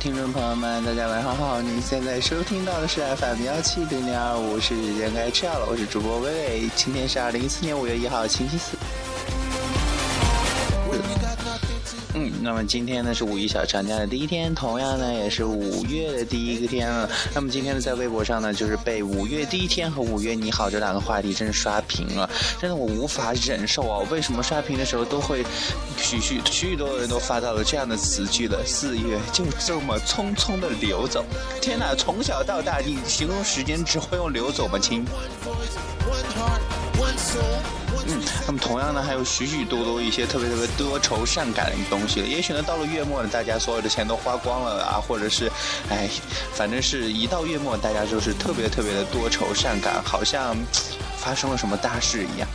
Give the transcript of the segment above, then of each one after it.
听众朋友们，大家晚上好！您现在收听到的是 FM 幺七零零二五，是时间该吃药了。我是主播微微，今天是二零一四年五月一号，星期四。那么今天呢是五一小长假的第一天，同样呢也是五月的第一个天了。那么今天呢在微博上呢就是被五月第一天和五月你好这两个话题真是刷屏了，真的我无法忍受啊！为什么刷屏的时候都会许许许多人都发到了这样的词句了？四月就这么匆匆的流走，天哪！从小到大你形容时间只会用流走吗，亲？嗯，那么同样呢，还有许许多多一些特别特别多愁善感的东西。也许呢，到了月末呢，大家所有的钱都花光了啊，或者是，哎，反正是一到月末，大家就是特别特别的多愁善感，好像发生了什么大事一样。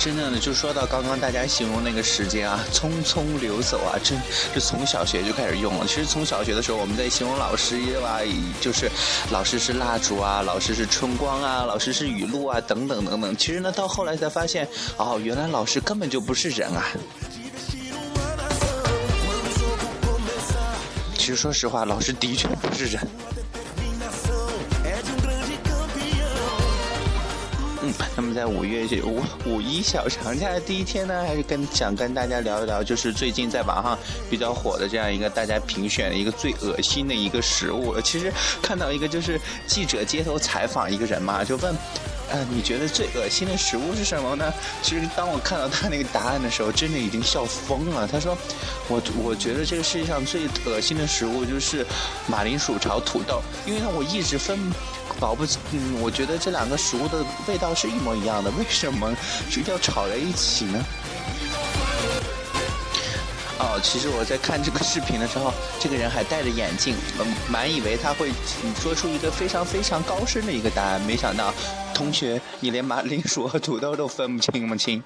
真正的呢，就说到刚刚大家形容那个时间啊，匆匆流走啊，真是从小学就开始用了。其实从小学的时候，我们在形容老师啊，就是老师是蜡烛啊，老师是春光啊，老师是雨露啊，等等等等。其实呢，到后来才发现，哦，原来老师根本就不是人啊。其实说实话，老师的确不是人。在五月五五一小长假的第一天呢，还是跟想跟大家聊一聊，就是最近在网上比较火的这样一个大家评选的一个最恶心的一个食物。其实看到一个就是记者街头采访一个人嘛，就问，呃，你觉得最恶心的食物是什么呢？其实当我看到他那个答案的时候，真的已经笑疯了。他说，我我觉得这个世界上最恶心的食物就是马铃薯炒土豆，因为呢我一直分。搞不，嗯，我觉得这两个食物的味道是一模一样的，为什么就要炒在一起呢？哦，其实我在看这个视频的时候，这个人还戴着眼镜，满以为他会说出一个非常非常高深的一个答案，没想到，同学，你连马铃薯和土豆都分不清吗，亲？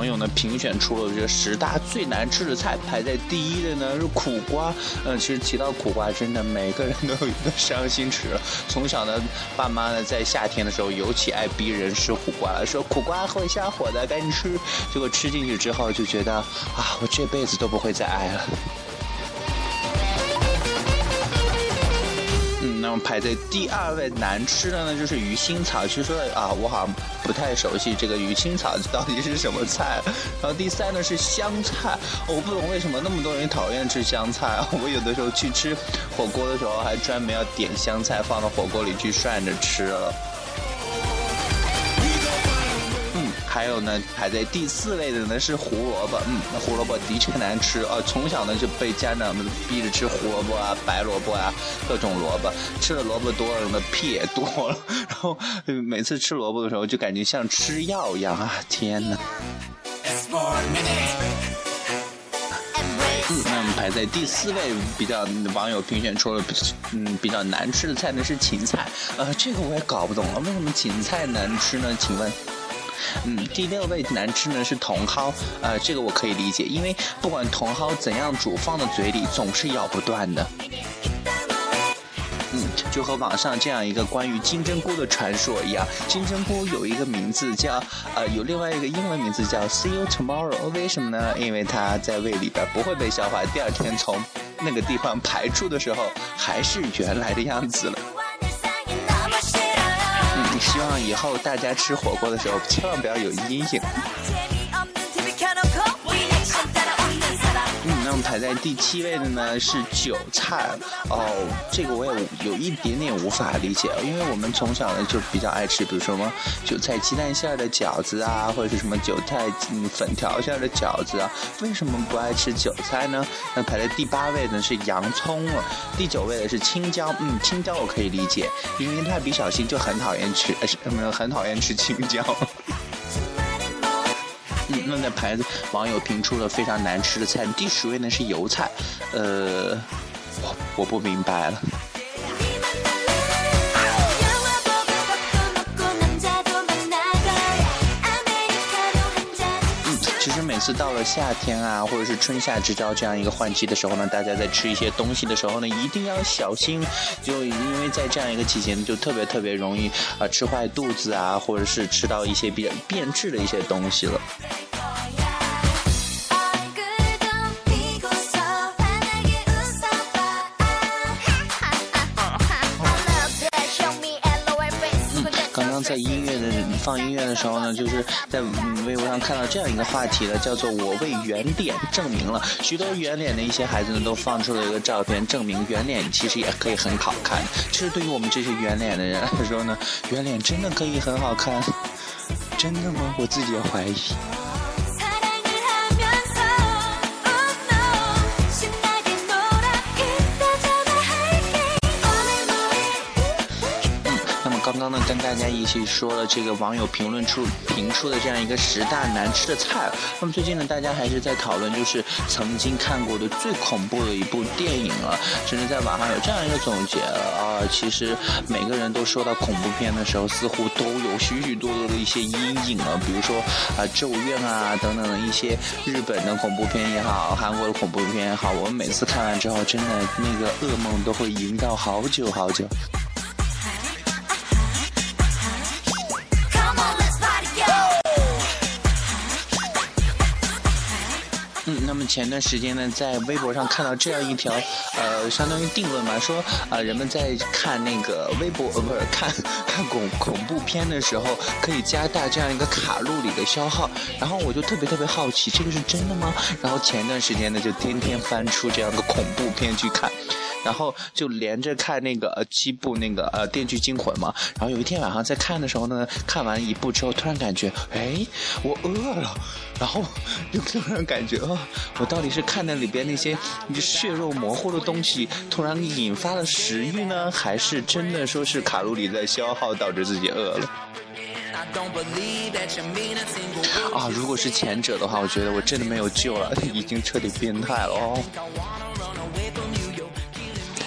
网友呢评选出了这十大最难吃的菜，排在第一的呢是苦瓜。嗯，其实提到苦瓜，真的每个人都有一个伤心史。从小呢，爸妈呢在夏天的时候尤其爱逼人吃苦瓜，说苦瓜会下火的，赶紧吃。结果吃进去之后就觉得啊，我这辈子都不会再爱了。排在第二位难吃的呢，就是鱼腥草。其实说啊，我好像不太熟悉这个鱼腥草到底是什么菜。然后第三呢是香菜，我不懂为什么那么多人讨厌吃香菜。我有的时候去吃火锅的时候，还专门要点香菜放到火锅里去涮着吃了。还有呢，排在第四位的呢是胡萝卜，嗯，那胡萝卜的确难吃啊。从小呢就被家长们逼着吃胡萝卜啊、白萝卜啊，各种萝卜，吃的萝卜多了呢，屁也多了。然后每次吃萝卜的时候，就感觉像吃药一样啊！天哪！嗯，那么排在第四位，比较网友评选出了嗯比较难吃的菜呢是芹菜，呃，这个我也搞不懂了，为什么芹菜难吃呢？请问？嗯，第六位难吃呢是茼蒿，呃，这个我可以理解，因为不管茼蒿怎样煮，放到嘴里总是咬不断的。嗯，就和网上这样一个关于金针菇的传说一样，金针菇有一个名字叫，呃，有另外一个英文名字叫 See you tomorrow，为什么呢？因为它在胃里边不会被消化，第二天从那个地方排出的时候还是原来的样子了。希望以后大家吃火锅的时候，千万不要有阴影。在第七位的呢是韭菜哦，这个我也有一点点无法理解，因为我们从小呢就比较爱吃，比如说什么韭菜鸡蛋馅的饺子啊，或者是什么韭菜嗯粉条馅的饺子啊，为什么不爱吃韭菜呢？那排在第八位的是洋葱了，第九位的是青椒，嗯，青椒我可以理解，因为蜡笔小新就很讨厌吃，呃，很讨厌吃青椒。那在牌子网友评出了非常难吃的菜，第十位呢是油菜，呃，我我不明白了。其实每次到了夏天啊，或者是春夏之交这样一个换季的时候呢，大家在吃一些东西的时候呢，一定要小心，就因为在这样一个季节呢，就特别特别容易啊吃坏肚子啊，或者是吃到一些比较变质的一些东西了。刚刚在音乐的放音乐的时候呢，就是在微博上看到这样一个话题了，叫做“我为圆脸证明了”。许多圆脸的一些孩子呢，都放出了一个照片，证明圆脸其实也可以很好看。其实对于我们这些圆脸的人来说呢，圆脸真的可以很好看，真的吗？我自己也怀疑。跟大家一起说了这个网友评论出评出的这样一个十大难吃的菜。那么最近呢，大家还是在讨论，就是曾经看过的最恐怖的一部电影了。甚至在网上有这样一个总结啊，其实每个人都说到恐怖片的时候，似乎都有许许多多的一些阴影啊，比如说啊《咒怨》啊等等的一些日本的恐怖片也好，韩国的恐怖片也好，我们每次看完之后，真的那个噩梦都会萦绕好久好久。前段时间呢，在微博上看到这样一条，呃，相当于定论嘛，说啊，人们在看那个微博呃，不是看看恐恐怖片的时候，可以加大这样一个卡路里的消耗。然后我就特别特别好奇，这个是真的吗？然后前段时间呢，就天天翻出这样的恐怖片去看。然后就连着看那个呃七部那个呃《电锯惊魂》嘛，然后有一天晚上在看的时候呢，看完一部之后，突然感觉，哎，我饿了，然后就突然感觉啊，我到底是看那里边那些血肉模糊的东西，突然引发了食欲呢，还是真的说是卡路里在消耗导致自己饿了？啊，如果是前者的话，我觉得我真的没有救了，已经彻底变态了哦。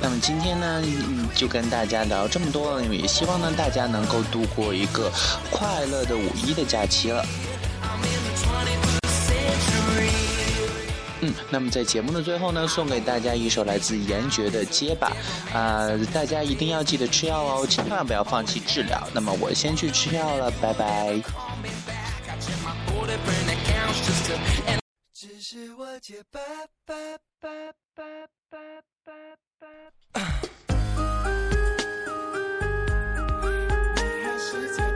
那么今天呢，就跟大家聊这么多，也希望呢大家能够度过一个快乐的五一的假期了。嗯，那么在节目的最后呢，送给大家一首来自严爵的《结巴》啊，大家一定要记得吃药哦，千万不要放弃治疗。那么我先去吃药了，拜拜。只是我结巴巴巴巴巴巴巴。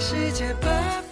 世界吧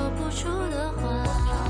说不出的话。